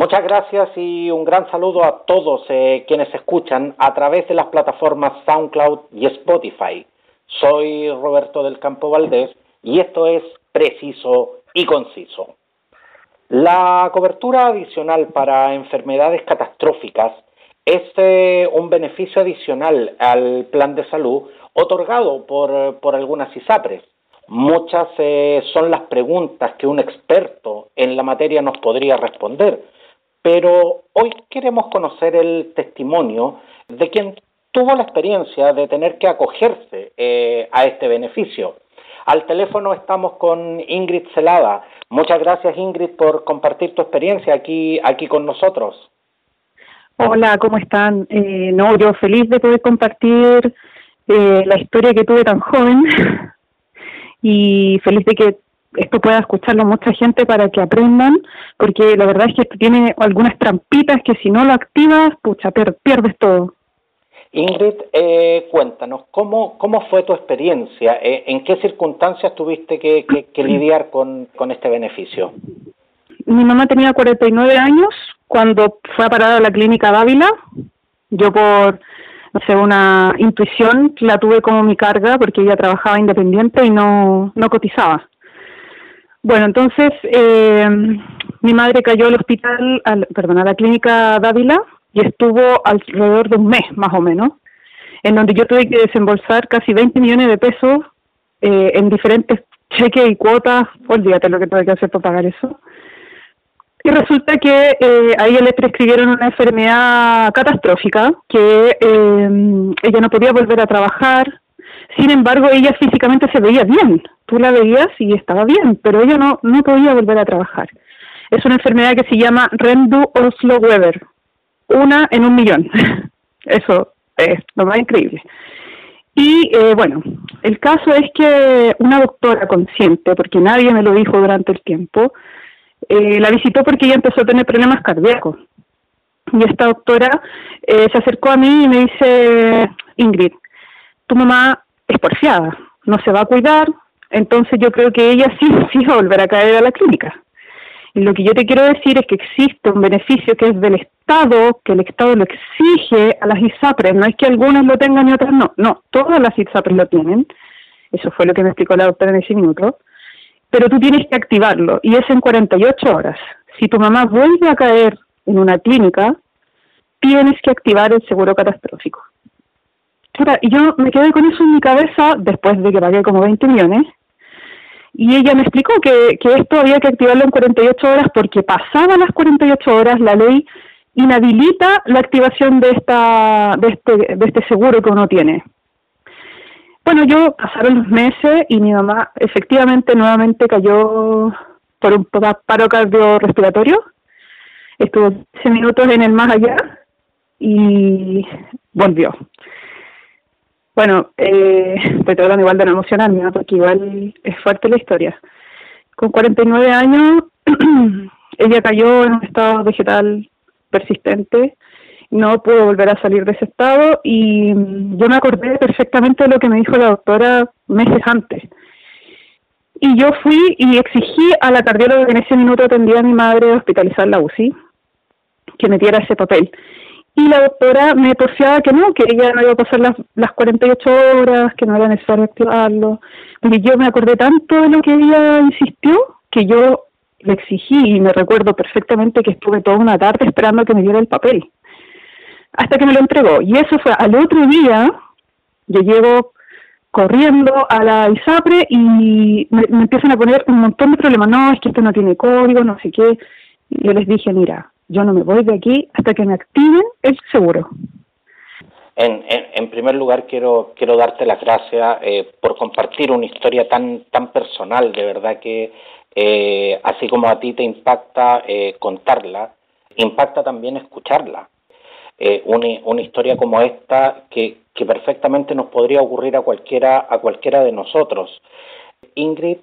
Muchas gracias y un gran saludo a todos eh, quienes escuchan a través de las plataformas SoundCloud y Spotify. Soy Roberto del Campo Valdés y esto es Preciso y Conciso. La cobertura adicional para enfermedades catastróficas es eh, un beneficio adicional al plan de salud otorgado por, por algunas ISAPRES. Muchas eh, son las preguntas que un experto en la materia nos podría responder pero hoy queremos conocer el testimonio de quien tuvo la experiencia de tener que acogerse eh, a este beneficio. Al teléfono estamos con Ingrid Celada. Muchas gracias Ingrid por compartir tu experiencia aquí, aquí con nosotros. Hola, ¿cómo están? Eh, no, yo feliz de poder compartir eh, la historia que tuve tan joven y feliz de que esto pueda escucharlo mucha gente para que aprendan, porque la verdad es que esto tiene algunas trampitas que si no lo activas, pucha, pierdes todo. Ingrid, eh, cuéntanos, ¿cómo, ¿cómo fue tu experiencia? Eh, ¿En qué circunstancias tuviste que, lidiar con, con, este beneficio? Mi mamá tenía 49 años cuando fue a parar a la clínica Dávila. Yo por, no sé, una intuición la tuve como mi carga porque ella trabajaba independiente y no, no cotizaba. Bueno, entonces eh, mi madre cayó al hospital, al, perdón, a la clínica Dávila y estuvo alrededor de un mes más o menos, en donde yo tuve que desembolsar casi 20 millones de pesos eh, en diferentes cheques y cuotas, olvídate lo que tuve que hacer para pagar eso. Y resulta que eh, a ella le prescribieron una enfermedad catastrófica, que eh, ella no podía volver a trabajar, sin embargo, ella físicamente se veía bien. Tú la veías y estaba bien, pero ella no, no podía volver a trabajar. Es una enfermedad que se llama Rendu Oslo Weber. Una en un millón. Eso es lo más increíble. Y eh, bueno, el caso es que una doctora consciente, porque nadie me lo dijo durante el tiempo, eh, la visitó porque ella empezó a tener problemas cardíacos. Y esta doctora eh, se acercó a mí y me dice, Ingrid, tu mamá es no se va a cuidar, entonces yo creo que ella sí, sí va a volver a caer a la clínica. Y lo que yo te quiero decir es que existe un beneficio que es del Estado, que el Estado lo exige a las ISAPRES, no es que algunas lo tengan y otras no, no, todas las ISAPRES lo tienen, eso fue lo que me explicó la doctora en ese minuto, pero tú tienes que activarlo y es en 48 horas. Si tu mamá vuelve a caer en una clínica, tienes que activar el seguro catastrófico y yo me quedé con eso en mi cabeza después de que pagué como 20 millones. Y ella me explicó que, que esto había que activarlo en 48 horas porque pasadas las 48 horas la ley inhabilita la activación de esta de este de este seguro que uno tiene. Bueno, yo pasaron los meses y mi mamá efectivamente nuevamente cayó por un paro cardiorrespiratorio. Estuvo 15 minutos en el más allá y volvió. Bueno, eh, estoy hablando igual de no emocionarme, porque igual es fuerte la historia. Con 49 años, ella cayó en un estado vegetal persistente, no pudo volver a salir de ese estado y yo me acordé perfectamente de lo que me dijo la doctora meses antes. Y yo fui y exigí a la cardióloga que en ese minuto atendía a mi madre hospitalizar la UCI, que metiera ese papel y la doctora me porfiaba que no, que ella no iba a pasar las, las 48 horas, que no era necesario activarlo. Y yo me acordé tanto de lo que ella insistió que yo le exigí y me recuerdo perfectamente que estuve toda una tarde esperando que me diera el papel. Hasta que me lo entregó. Y eso fue al otro día, yo llego corriendo a la ISAPRE y me, me empiezan a poner un montón de problemas. No, es que esto no tiene código, no sé qué. Y yo les dije, mira, yo no me voy de aquí hasta que me activen el seguro. En, en, primer lugar, quiero, quiero darte las gracias eh, por compartir una historia tan, tan personal, de verdad que eh, así como a ti te impacta eh, contarla, impacta también escucharla. Una, una, historia como esta que, que, perfectamente nos podría ocurrir a cualquiera, a cualquiera de nosotros. Ingrid,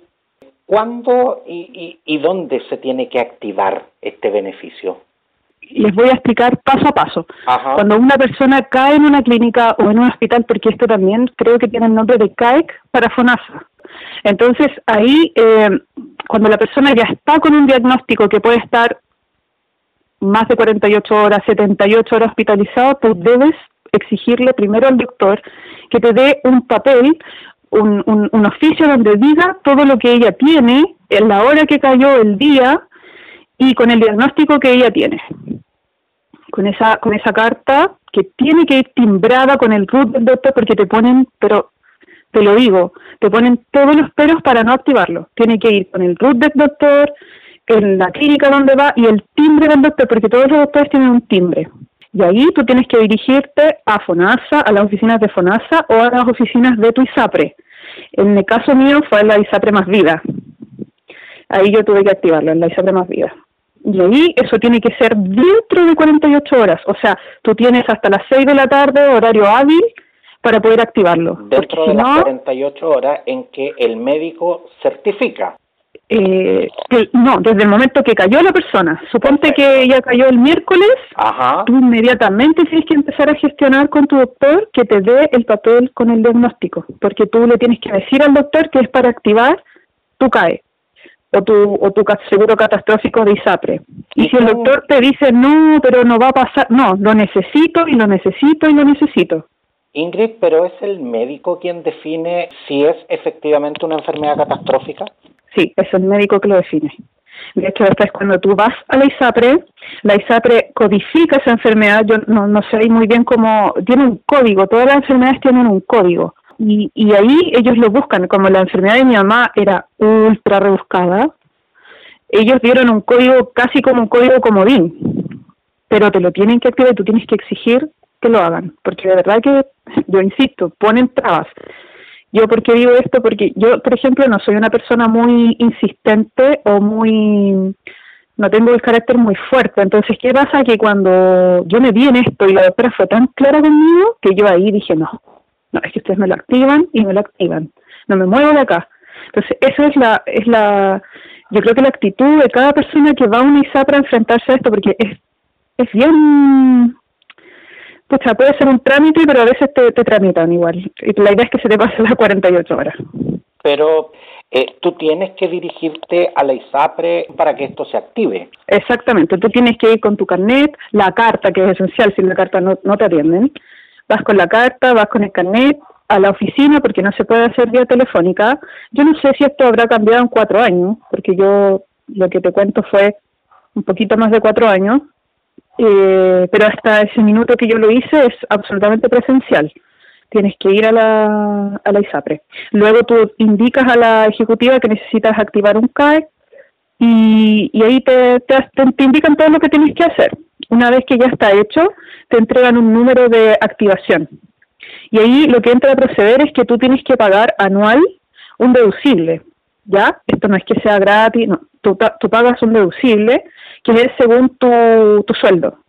¿cuándo y, y, y dónde se tiene que activar este beneficio? Les voy a explicar paso a paso. Cuando una persona cae en una clínica o en un hospital, porque esto también creo que tiene el nombre de CAEC para FONASA. Entonces, ahí, eh, cuando la persona ya está con un diagnóstico que puede estar más de 48 horas, 78 horas hospitalizado, tú debes exigirle primero al doctor que te dé un papel, un, un, un oficio donde diga todo lo que ella tiene, en la hora que cayó, el día y con el diagnóstico que ella tiene. Con esa, con esa carta que tiene que ir timbrada con el root del doctor porque te ponen, pero te lo digo, te ponen todos los peros para no activarlo. Tiene que ir con el root del doctor, en la clínica donde va y el timbre del doctor, porque todos los doctores tienen un timbre. Y ahí tú tienes que dirigirte a FONASA, a las oficinas de FONASA o a las oficinas de tu ISAPRE. En el caso mío fue la ISAPRE Más Vida. Ahí yo tuve que activarlo, en la ISAPRE Más Vida. Y ahí eso tiene que ser dentro de 48 horas. O sea, tú tienes hasta las 6 de la tarde, horario hábil, para poder activarlo. Dentro de las 48 horas en que el médico certifica. Eh, no, desde el momento que cayó la persona. Suponte que ella cayó el miércoles, tú inmediatamente tienes que empezar a gestionar con tu doctor que te dé el papel con el diagnóstico, porque tú le tienes que decir al doctor que es para activar tu CAE o tu, o tu seguro catastrófico de ISAPRE. Y, si el doctor te dice, no, pero no va a pasar, no, lo necesito y lo necesito y lo necesito. Ingrid, pero ¿es el médico quien define si es efectivamente una enfermedad catastrófica? Sí, es el médico que lo define. De hecho, después cuando tú vas a la ISAPRE, la ISAPRE codifica esa enfermedad, yo no, no sé muy bien cómo, tiene un código, todas las enfermedades tienen un código. Y, y ahí ellos lo buscan, como la enfermedad de mi mamá era ultra rebuscada, ellos dieron un código casi como un código comodín, pero te lo tienen que activar y tú tienes que exigir que lo hagan, porque de verdad que, yo insisto, ponen trabas. Yo, ¿por qué digo esto? Porque yo, por ejemplo, no soy una persona muy insistente o muy... no tengo el carácter muy fuerte. Entonces, ¿qué pasa? Que cuando yo me vi en esto y la doctora fue tan clara conmigo que yo ahí dije, no, no, es que ustedes me lo activan y me lo activan. No me muevo de acá. Entonces, esa es la, es la, yo creo que la actitud de cada persona que va a una ISA para enfrentarse a esto, porque es, es bien Pucha, puede ser un trámite, pero a veces te, tramitan igual. Y la idea es que se te pase las 48 horas. Pero eh, tú tienes que dirigirte a la ISAPRE para que esto se active. Exactamente, tú tienes que ir con tu carnet, la carta, que es esencial, si la carta no, no te atienden. Vas con la carta, vas con el carnet a la oficina porque no se puede hacer vía telefónica. Yo no sé si esto habrá cambiado en cuatro años, porque yo lo que te cuento fue un poquito más de cuatro años, eh, pero hasta ese minuto que yo lo hice es absolutamente presencial. Tienes que ir a la, a la ISAPRE. Luego tú indicas a la ejecutiva que necesitas activar un CAE y, y ahí te, te, te, indican todo lo que tienes que hacer. Una vez que ya está hecho, te entregan un número de activación. Y ahí lo que entra a proceder es que tú tienes que pagar anual un deducible. ¿Ya? Esto no es que sea gratis, no. Tú, tú pagas un deducible que es según tu, tu sueldo.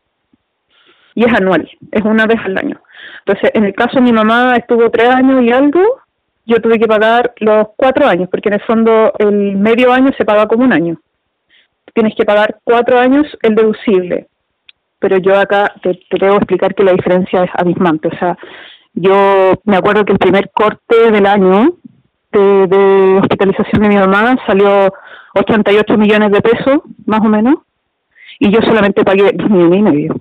Y es anual, es una vez al año. Entonces, en el caso de mi mamá estuvo tres años y algo, yo tuve que pagar los cuatro años, porque en el fondo el medio año se paga como un año. Tienes que pagar cuatro años el deducible. Pero yo acá te, te debo explicar que la diferencia es abismante. O sea, yo me acuerdo que el primer corte del año de, de hospitalización de mi mamá salió 88 millones de pesos, más o menos, y yo solamente pagué dos millones y medio.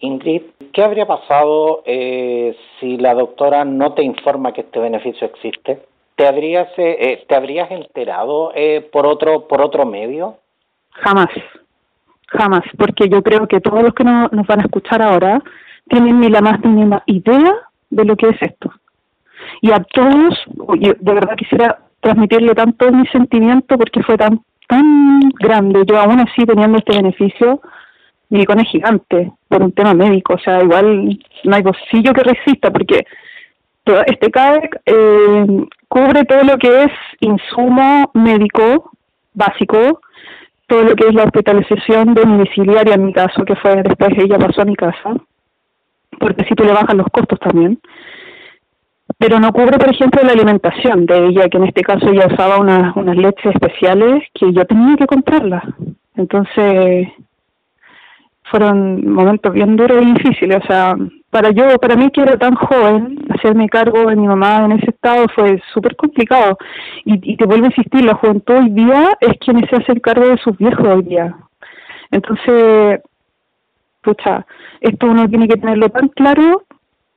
Ingrid, ¿qué habría pasado eh, si la doctora no te informa que este beneficio existe? ¿Te habrías, eh, eh, ¿te habrías enterado por, otro, por otro medio? Jamás, jamás, porque yo creo que todos los que no, nos van a escuchar ahora tienen ni la más mínima idea de lo que es esto. Y a todos, yo de verdad quisiera transmitirle tanto mi sentimiento porque fue tan tan grande, yo aún así teniendo este beneficio, mi icona es gigante por un tema médico, o sea, igual no hay bolsillo que resista porque este CAEC eh, cubre todo lo que es insumo médico básico, todo lo que es la hospitalización domiciliaria en mi caso, que fue después ella pasó a mi casa, porque así tú le bajan los costos también pero no cubre, por ejemplo, la alimentación de ella, que en este caso ella usaba unas, unas leches especiales que yo tenía que comprarlas. Entonces, fueron momentos bien duros y difíciles. O sea, para yo, para mí que era tan joven, hacerme cargo de mi mamá en ese estado fue súper complicado. Y, te vuelvo a insistir, la juventud hoy día es quien se hace cargo de sus viejos hoy día. Entonces, pucha, esto uno tiene que tenerlo tan claro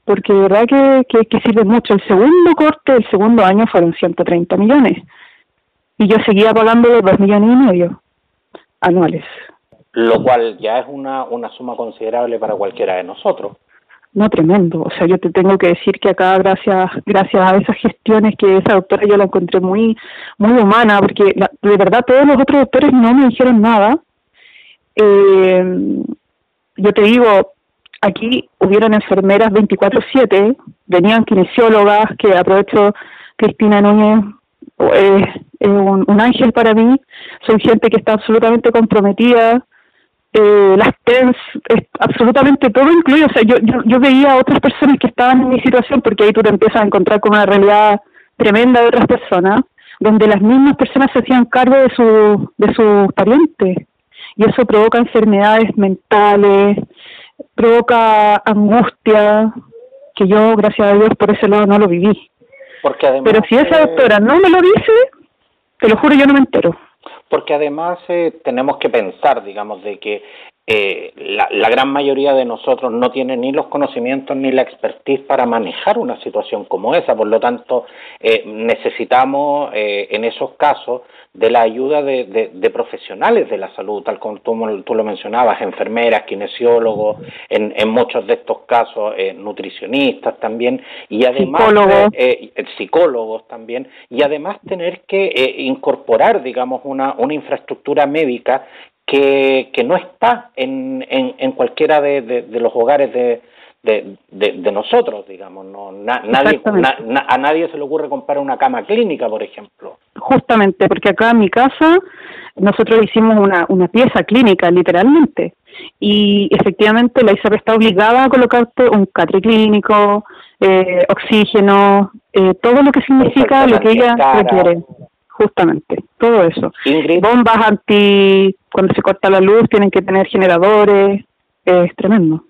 porque de verdad que, que, sirve mucho. El segundo corte del segundo año fueron 130 millones y yo seguía pagando dos millones y medio anuales. Lo cual ya es una, una suma considerable para cualquiera de nosotros. No, tremendo. O sea, yo te tengo que decir que acá, gracias gracias a esas gestiones que esa doctora yo la encontré muy muy humana, porque de verdad todos los otros doctores no me dijeron nada. Eh, yo te digo, aquí hubieron enfermeras 24/7, venían kinesiólogas, que aprovecho Cristina Núñez, es, un, ángel para mí, son gente que está absolutamente comprometida, eh, las TENS, absolutamente todo incluido, o sea, yo, yo, yo veía a otras personas que estaban en mi situación, porque ahí tú te empiezas a encontrar con una realidad tremenda de otras personas, donde las mismas personas se hacían cargo de, su, de sus parientes, y eso provoca enfermedades mentales, provoca angustia, que yo, gracias a Dios, por ese lado no lo viví. Porque además, Pero si esa doctora no me lo dice, te lo juro, yo no me entero. Porque además eh, tenemos que pensar, digamos, de que eh, la, gran mayoría de nosotros no tiene ni los conocimientos ni la expertise para manejar una situación como esa. Por lo tanto, eh, necesitamos eh, en esos casos de la ayuda de, de, profesionales de la salud, tal como tú, tú lo mencionabas, enfermeras, kinesiólogos, en, en, muchos de estos casos eh, nutricionistas también, y además psicólogos. Eh, eh, psicólogos también, y además tener que incorporar, digamos, una, una infraestructura médica que, que no está en, en, en cualquiera de, de, los hogares de, de, de, nosotros, digamos. No, nadie, a nadie se le ocurre comprar una cama clínica, por ejemplo. Justamente, porque acá en mi casa nosotros hicimos una, una pieza clínica, literalmente. Y efectivamente la ISAP está obligada a colocarte un catre clínico, eh, oxígeno, eh, todo lo que significa lo que ella requiere. Justamente, todo eso. Bombas anti, cuando se corta la luz, tienen que tener generadores, es tremendo.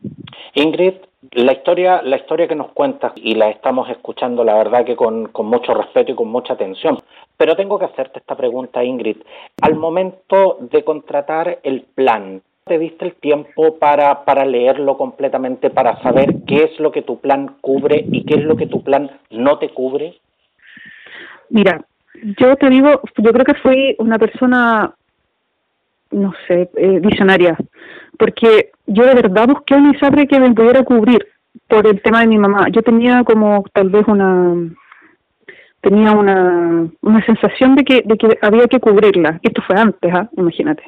Ingrid, la historia, la historia que nos cuentas y la estamos escuchando, la verdad que con, mucho respeto y con mucha atención. Pero tengo que hacerte esta pregunta, Ingrid. Al momento de contratar el plan, ¿te diste el tiempo para, para leerlo completamente, para saber qué es lo que tu plan cubre y qué es lo que tu plan no te cubre? Mira, yo te digo, yo creo que fui una persona, no sé, eh, porque yo de verdad busqué un ISAPRE que me pudiera cubrir por el tema de mi mamá. Yo tenía como tal vez una tenía una, una sensación de que, de que había que cubrirla. Esto fue antes, ¿ah? imagínate.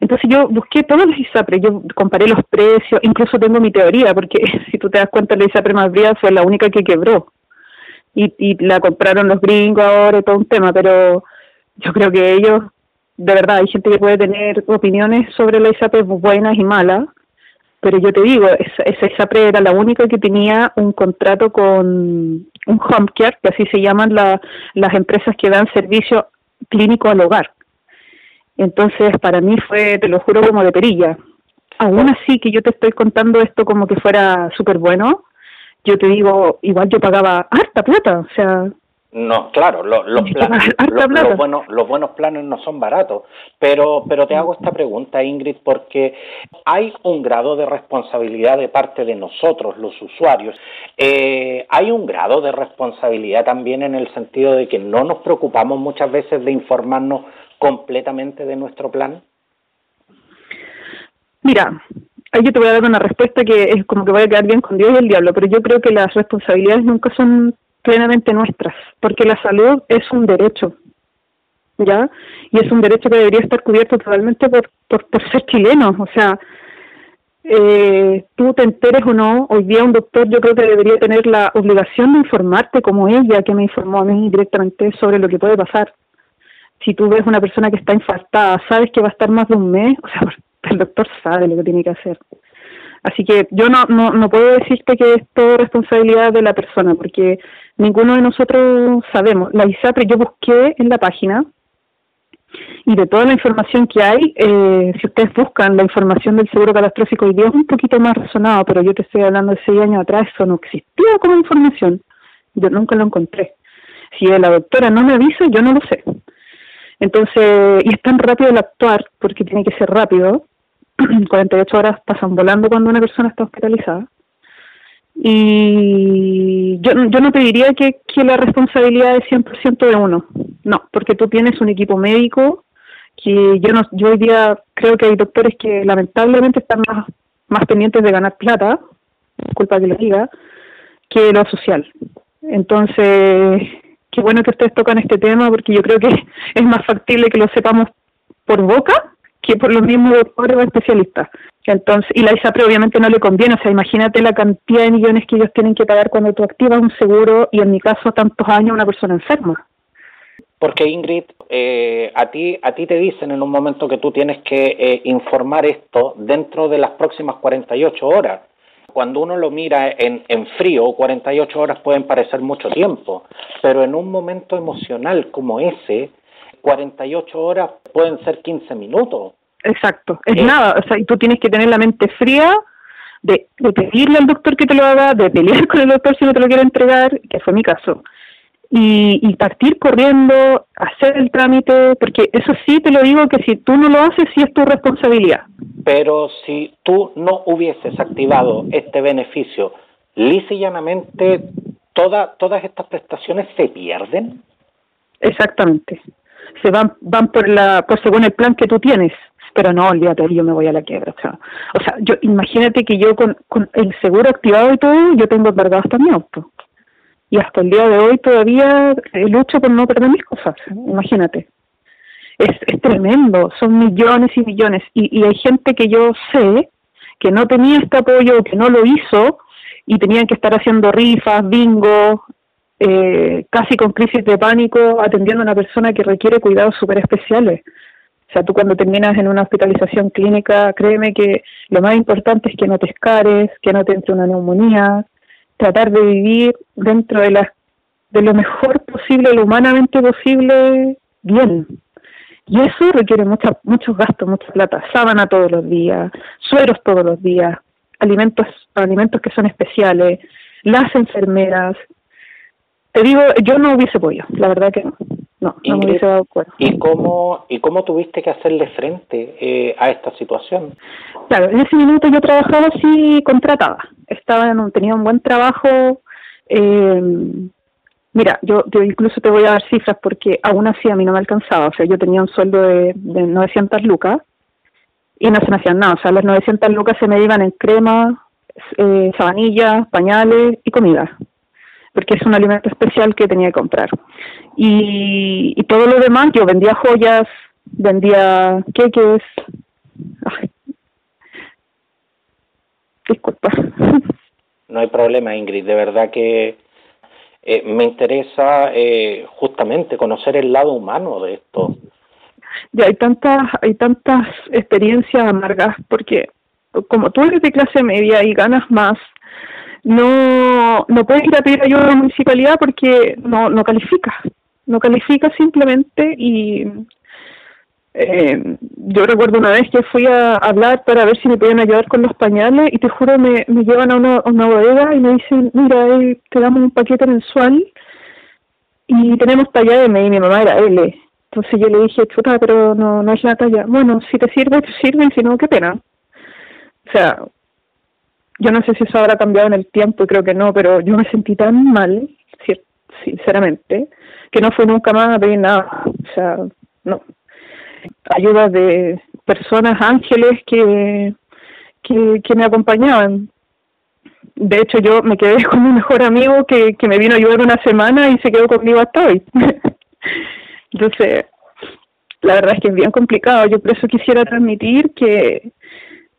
Entonces yo busqué todos los ISAPRE, yo comparé los precios, incluso tengo mi teoría, porque si tú te das cuenta, la ISAPRE más brilla fue la única que quebró. Y, y la compraron los gringos ahora todo un tema, pero yo creo que ellos de verdad, hay gente que puede tener opiniones sobre la ISAPRE buenas y malas, pero yo te digo, esa, esa ISAPRE era la única que tenía un contrato con un home care, que así se llaman la, las empresas que dan servicio clínico al hogar. Entonces, para mí fue, te lo juro, como de perilla. Aún así que yo te estoy contando esto como que fuera súper bueno, yo te digo, igual yo pagaba harta plata, o sea, no, claro, los, planes, los, buenos, los buenos planes no son baratos, pero, pero te hago esta pregunta, Ingrid, porque hay un grado de responsabilidad de parte de nosotros, los usuarios. Eh, hay un grado de responsabilidad también en el sentido de que no nos preocupamos muchas veces de informarnos completamente de nuestro plan. Mira, ahí yo te voy a dar una respuesta que es como que voy a quedar bien con Dios y el diablo, pero yo creo que las responsabilidades nunca son plenamente nuestras, porque la salud es un derecho, ¿ya? Y es un derecho que debería estar cubierto totalmente por, por, ser chileno, o sea, eh, tú te enteres o no, hoy día un doctor yo creo que debería tener la obligación de informarte como ella que me informó a mí directamente sobre lo que puede pasar. Si tú ves una persona que está infartada, sabes que va a estar más de un mes, o sea, el doctor sabe lo que tiene que hacer. Así que yo no, no, no puedo decirte que es todo responsabilidad de la persona, porque ninguno de nosotros sabemos. La ISAPRE yo busqué en la página y de toda la información que hay, eh, si ustedes buscan la información del seguro catastrófico hoy día es un poquito más razonado, pero yo te estoy hablando de seis años atrás, eso no existía como información. Yo nunca lo encontré. Si la doctora no me avisa, yo no lo sé. Entonces, y es tan rápido el actuar, porque tiene que ser rápido, 48 horas pasan volando cuando una persona está hospitalizada. Y yo, yo no te diría que, que la responsabilidad es 100% de uno, no, porque tú tienes un equipo médico que yo no yo hoy día creo que hay doctores que lamentablemente están más, más pendientes de ganar plata, culpa que lo diga, que lo social. Entonces, qué bueno que ustedes tocan este tema porque yo creo que es más factible que lo sepamos por boca que por los mismos doctores o especialistas. Entonces, y la ISAPRE obviamente no le conviene, o sea, imagínate la cantidad de millones que ellos tienen que pagar cuando tú activas un seguro y en mi caso tantos años una persona enferma. Porque Ingrid, eh, a ti a ti te dicen en un momento que tú tienes que eh, informar esto dentro de las próximas 48 horas. Cuando uno lo mira en, en frío, 48 horas pueden parecer mucho tiempo, pero en un momento emocional como ese, 48 horas pueden ser 15 minutos. Exacto, es eh, nada, o sea, y tú tienes que tener la mente fría de, de pedirle al doctor que te lo haga, de pelear con el doctor si no te lo quiere entregar, que fue mi caso y, partir corriendo, hacer el trámite, porque eso sí te lo digo que si tú no lo haces, sí es tu responsabilidad. Pero si tú no hubieses activado este beneficio, lisa y llanamente, toda, todas estas prestaciones se pierden. Exactamente. Se van, van por la, por según el plan que tú tienes. Pero no, olvídate, yo me voy a la quiebra. O sea, o sea yo imagínate que yo con, con el seguro activado y todo, yo tengo embargado hasta mi auto y hasta el día de hoy todavía eh, lucho por no perder mis cosas, imagínate. Es, es tremendo, son millones y millones. Y, y hay gente que yo sé que no tenía este apoyo, que no lo hizo y tenían que estar haciendo rifas, bingo, eh, casi con crisis de pánico, atendiendo a una persona que requiere cuidados súper especiales. O sea, tú cuando terminas en una hospitalización clínica, créeme que lo más importante es que no te escares, que no te entre una neumonía, tratar de vivir dentro de, la, de lo mejor posible, lo humanamente posible, bien. Y eso requiere mucha, muchos gastos, mucha plata, sábana todos los días, sueros todos los días, alimentos, alimentos que son especiales, las enfermeras. Te digo, yo no hubiese podido, la verdad que no. No, no me hubiese dado cuenta. ¿Y cómo, ¿Y cómo tuviste que hacerle frente eh, a esta situación? Claro, en ese minuto yo trabajaba así contratada. Estaba en un, tenía un buen trabajo. Eh, mira, yo, yo incluso te voy a dar cifras porque aún así a mí no me alcanzaba. O sea, yo tenía un sueldo de, de 900 lucas y no se me hacían nada. O sea, las 900 lucas se me iban en crema, eh, sabanillas, pañales y comida porque es un alimento especial que tenía que comprar. Y, y todo lo demás, yo vendía joyas, vendía queques. Disculpa. No hay problema, Ingrid. De verdad que eh, me interesa eh, justamente conocer el lado humano de esto. Ya hay tantas, hay tantas experiencias amargas porque como tú eres de clase media y ganas más, no, no puedes ir a pedir ayuda a la municipalidad porque no, no califica, no califica simplemente y eh, yo recuerdo una vez que fui a hablar para ver si me podían ayudar con los pañales y te juro me, me llevan a una, una bodega y me dicen, mira, eh, te damos un paquete mensual y tenemos talla M y mi mamá era L. Entonces yo le dije, chuta, pero no, no es la talla. Bueno, si te sirve, te sirve, si no, qué pena. O sea, yo no sé si eso habrá cambiado en el tiempo, y creo que no, pero yo me sentí tan mal, sinceramente, que no fui nunca más a pedir nada. O sea, no. Ayuda de personas, ángeles que, que, que me acompañaban. De hecho, yo me quedé con mi mejor amigo que, que me vino a ayudar una semana y se quedó conmigo hasta hoy. Entonces, la verdad es que es bien complicado. Yo por eso quisiera transmitir que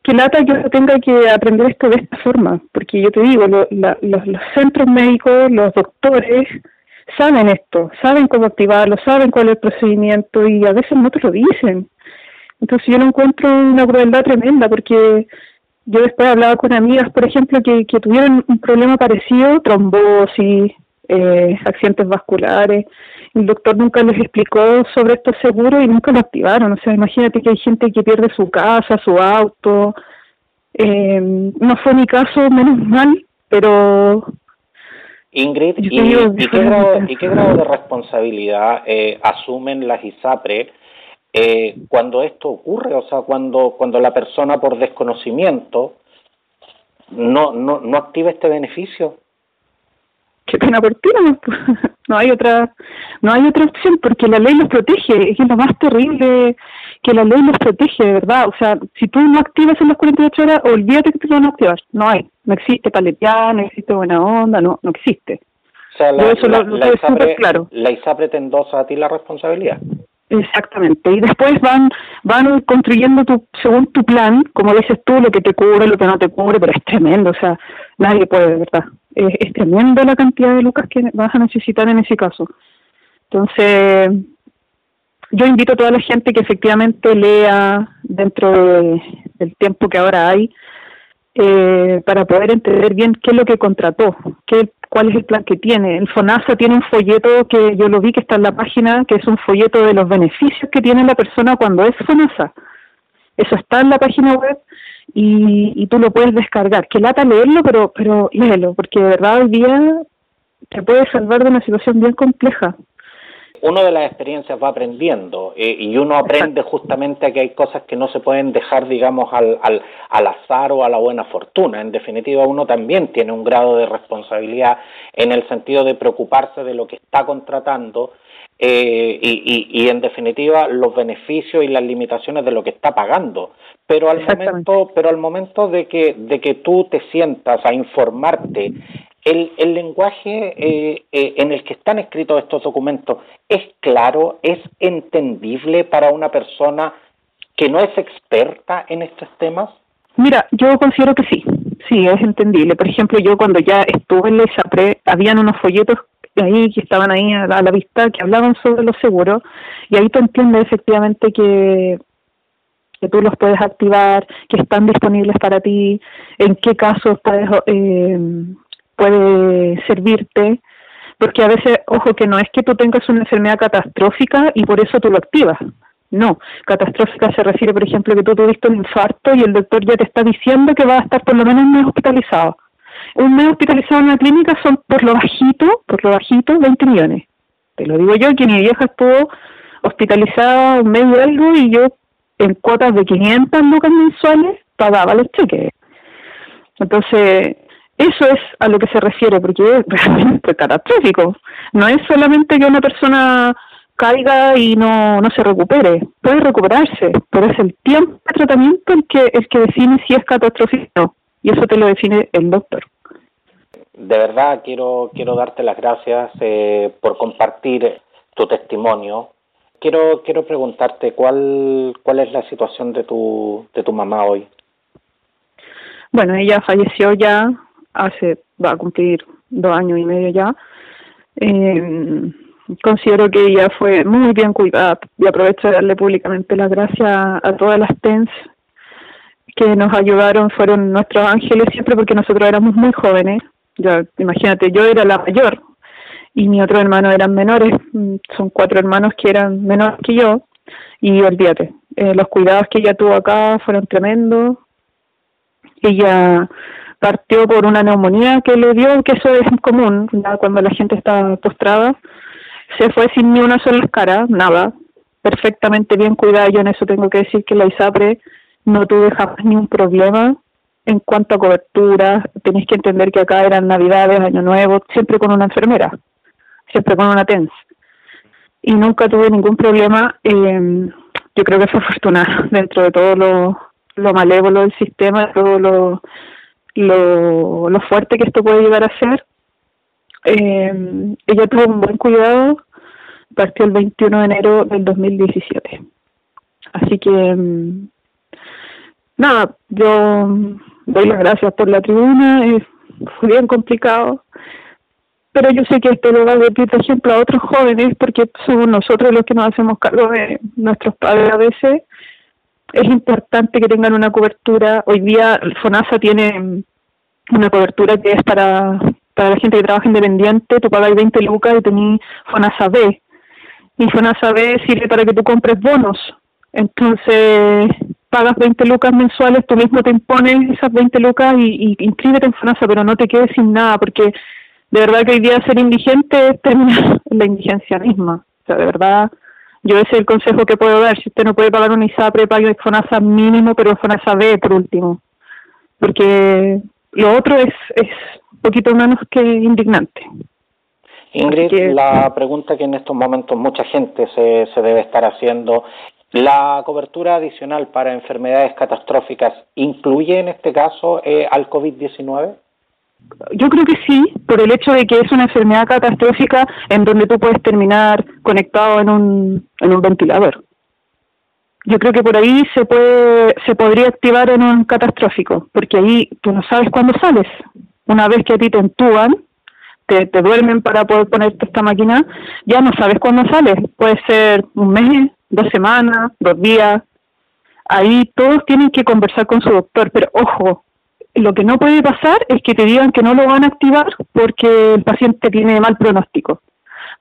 que lata que yo tenga que aprender esto de esta forma, porque yo te digo, los, los centros médicos, los doctores, saben esto, saben cómo activarlo, saben cuál es el procedimiento y a veces no te lo dicen. Entonces yo lo encuentro una crueldad tremenda porque yo después he hablado con amigas, por ejemplo, que, que tuvieron un problema parecido, trombosis, eh, accidentes vasculares, el doctor nunca les explicó sobre estos seguros y nunca lo activaron. O sea, imagínate que hay gente que pierde su casa, su auto. Eh, no fue mi caso, menos mal, pero... Ingrid, ¿y, qué grado, de responsabilidad eh, asumen las ISAPRE eh, cuando esto ocurre, o sea, cuando, cuando la persona por desconocimiento no, no, no activa este beneficio? Qué pena por ti, no, no hay otra no hay otra opción porque la ley los protege, es lo más terrible que la ley los protege, de verdad, o sea, si tú no activas en las 48 horas, olvídate que lo van a activar, no hay, no existe paletear, no existe buena onda, no, no existe. O sea, la, eso lo, ISAPRE, claro. la ISAPRE te endosa a ti la responsabilidad. Exactamente, y después van van construyendo tu, según tu plan, como dices tú, lo que te cubre, lo que no te cubre, pero es tremendo, o sea, nadie puede, de verdad. Es, es la cantidad de lucas que vas a necesitar en ese caso. Entonces, yo invito a toda la gente que efectivamente lea dentro del tiempo que ahora hay, eh, para poder entender bien qué es lo que contrató, qué, cuál es el plan que tiene. El FONASA tiene un folleto que yo lo vi que está en la página, que es un folleto de los beneficios que tiene la persona cuando es FONASA. Eso está en la página web y, y tú lo puedes descargar. Que lata leerlo, pero, pero léelo, porque de verdad hoy día te puede salvar de una situación bien compleja uno de las experiencias va aprendiendo eh, y uno aprende justamente que hay cosas que no se pueden dejar, digamos, al, al, al, azar o a la buena fortuna. En definitiva, uno también tiene un grado de responsabilidad en el sentido de preocuparse de lo que está contratando eh, y, y, y, en definitiva, los beneficios y las limitaciones de lo que está pagando. Pero al momento, pero al momento de que, de que tú te sientas a informarte el, el lenguaje eh, eh, en el que están escritos estos documentos es claro, es entendible para una persona que no es experta en estos temas? Mira, yo considero que sí, sí, es entendible. Por ejemplo, yo cuando ya estuve en la ISAPRE, habían unos folletos ahí que estaban ahí a la, vista que hablaban sobre los seguros y ahí tú entiendes efectivamente que que tú los puedes activar, que están disponibles para ti, en qué casos puedes eh, puede servirte, porque a veces, ojo, que no es que tú tengas una enfermedad catastrófica y por eso tú lo activas. No, catastrófica se refiere, por ejemplo, que tú tuviste un infarto y el doctor ya te está diciendo que vas a estar por lo menos hospitalizado. Un mes hospitalizado en una clínica son por lo bajito, por lo bajito, 20 millones. Te lo digo yo, que mi vieja estuvo hospitalizada un mes y algo y yo en cuotas de 500 lucas mensuales pagaba los cheques. Entonces, eso es a lo que se refiere, porque es realmente catastrófico. No es solamente que una persona caiga y no, no se recupere, puede recuperarse, pero es el tiempo de tratamiento el que, el que define si es catastrófico o no, y eso te lo define el doctor. De verdad quiero, quiero darte las gracias eh, por compartir tu testimonio. Quiero, quiero preguntarte cuál, cuál es la situación de tu, de tu mamá hoy. Bueno, ella falleció ya hace, va a cumplir dos años y medio ya. Eh, considero que ella fue muy bien cuidada y aprovecho de darle públicamente las gracias a todas las TENS que nos ayudaron, fueron nuestros ángeles siempre porque nosotros éramos muy jóvenes. Ya, imagínate, yo era la mayor y mi otro hermano eran menores, son cuatro hermanos que eran menores que yo y olvídate, eh, los cuidados que ella tuvo acá fueron tremendos. Ella partió por una neumonía que le dio, que eso es común cuando la gente está postrada. Se fue sin ni una sola cara, nada, perfectamente bien cuidada. Yo en eso tengo que decir que la ISAPRE no tuve jamás ni un problema en cuanto a cobertura. Tenéis que entender que acá eran Navidades, Año Nuevo, siempre con una enfermera, siempre con una TENS. Y nunca tuve ningún problema. Eh, yo creo que fue afortunada dentro de todo lo, lo malévolo del sistema, todo lo lo, lo fuerte que esto puede llegar a ser. Eh, ella tuvo un buen cuidado, partió el 21 de enero del 2017. Así que, mm, nada, yo doy las gracias por la tribuna, fue bien complicado, pero yo sé que esto lo va a decir, por ejemplo, a otros jóvenes, porque somos nosotros los que nos hacemos cargo de nuestros padres a veces. Es importante que tengan una cobertura. Hoy día FONASA tiene una cobertura que es para, para la gente que trabaja independiente, tú pagas 20 lucas y tenés FONASA B. Y FONASA B sirve para que tú compres bonos. Entonces, pagas 20 lucas mensuales, tú mismo te impones esas 20 lucas y, y inscríbete en FONASA, pero no te quedes sin nada, porque de verdad que hoy día ser indigente es terminar la indigencia misma. O sea, de verdad, Yo ese es el consejo que puedo dar. Si usted no puede pagar un ISAPRE, pague FONASA mínimo, pero FONASA B por último. Porque lo otro es, es un poquito menos que indignante. Ingrid, la pregunta que en estos momentos mucha gente se, se debe estar haciendo, ¿la cobertura adicional para enfermedades catastróficas incluye en este caso eh, al COVID-19? Yo creo que sí, por el hecho de que es una enfermedad catastrófica en donde tú puedes terminar conectado en un, en un ventilador. Yo creo que por ahí se puede se podría activar en un catastrófico, porque ahí tú no sabes cuándo sales. Una vez que a ti te entuban, te, te duermen para poder ponerte esta máquina, ya no sabes cuándo sales. Puede ser un mes, dos semanas, dos días. Ahí todos tienen que conversar con su doctor, pero ojo, lo que no puede pasar es que te digan que no lo van a activar porque el paciente tiene mal pronóstico.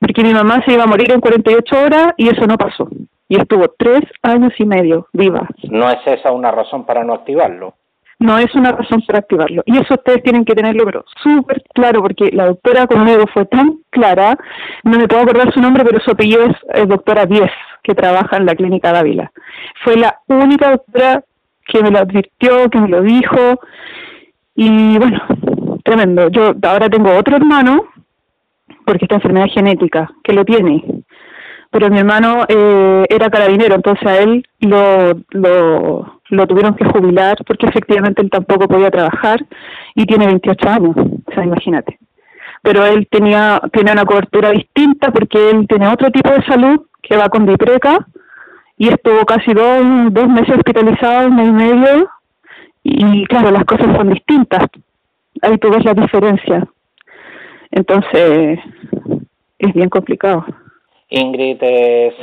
Porque mi mamá se iba a morir en 48 horas y eso no pasó. Y estuvo tres años y medio viva. ¿No es esa una razón para no activarlo? No es una razón para activarlo. Y eso ustedes tienen que tenerlo, pero súper claro, porque la doctora conmigo fue tan clara, no me puedo acordar su nombre, pero su apellido es eh, doctora Diez, que trabaja en la clínica Dávila. Fue la única doctora que me lo advirtió, que me lo dijo, y bueno, tremendo. Yo ahora tengo otro hermano, porque esta enfermedad genética, que lo tiene. Pero mi hermano eh, era carabinero, entonces a él lo, lo, tuvieron que jubilar porque efectivamente él tampoco podía trabajar y tiene 28 años, o sea, imagínate. Pero él tenía, tiene una cobertura distinta porque él tiene otro tipo de salud que va con dipreca y estuvo casi dos, dos meses hospitalizado, un mes y medio, y claro, las cosas son distintas. Ahí tú ves la diferencia. Entonces, es bien complicado. Ingrid eh,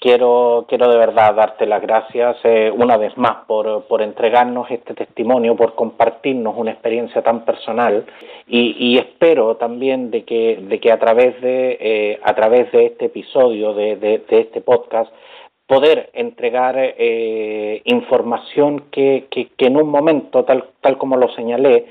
quiero, quiero de verdad darte las gracias eh, una vez más por, por entregarnos este testimonio, por compartirnos una experiencia tan personal. Y, y espero también de que, de que a través de, eh, a través de este episodio, de, de, este podcast, poder entregar eh, información que, que, en un momento, tal, tal como lo señalé,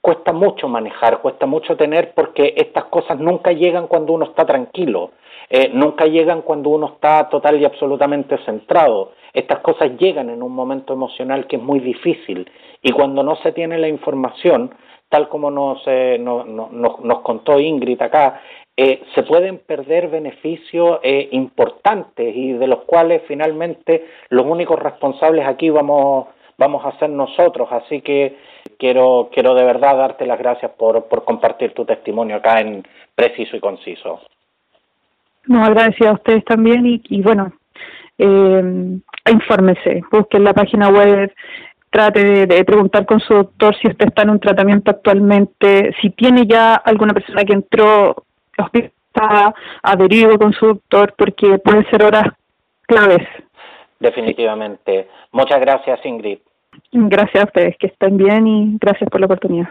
cuesta mucho manejar, cuesta mucho tener porque estas cosas nunca llegan cuando uno está tranquilo, eh, nunca llegan cuando uno está total y absolutamente centrado. Estas cosas llegan en un momento emocional que es muy difícil y cuando no se tiene la información, tal como nos, eh, nos, nos, contó Ingrid acá, eh, se pueden perder beneficios eh, importantes y de los cuales finalmente los únicos responsables aquí vamos, vamos a ser nosotros. Así que quiero, quiero de verdad darte las gracias por, por compartir tu testimonio acá en Preciso y Conciso. No, agradecido a ustedes también y, y bueno, eh, infórmese, busquen la página web, trate de, de, preguntar con su doctor si usted está en un tratamiento actualmente, si tiene ya alguna persona que entró está adherido con su doctor porque pueden ser horas claves. Definitivamente. Muchas gracias, Ingrid. Gracias a ustedes, que estén bien y gracias por la oportunidad.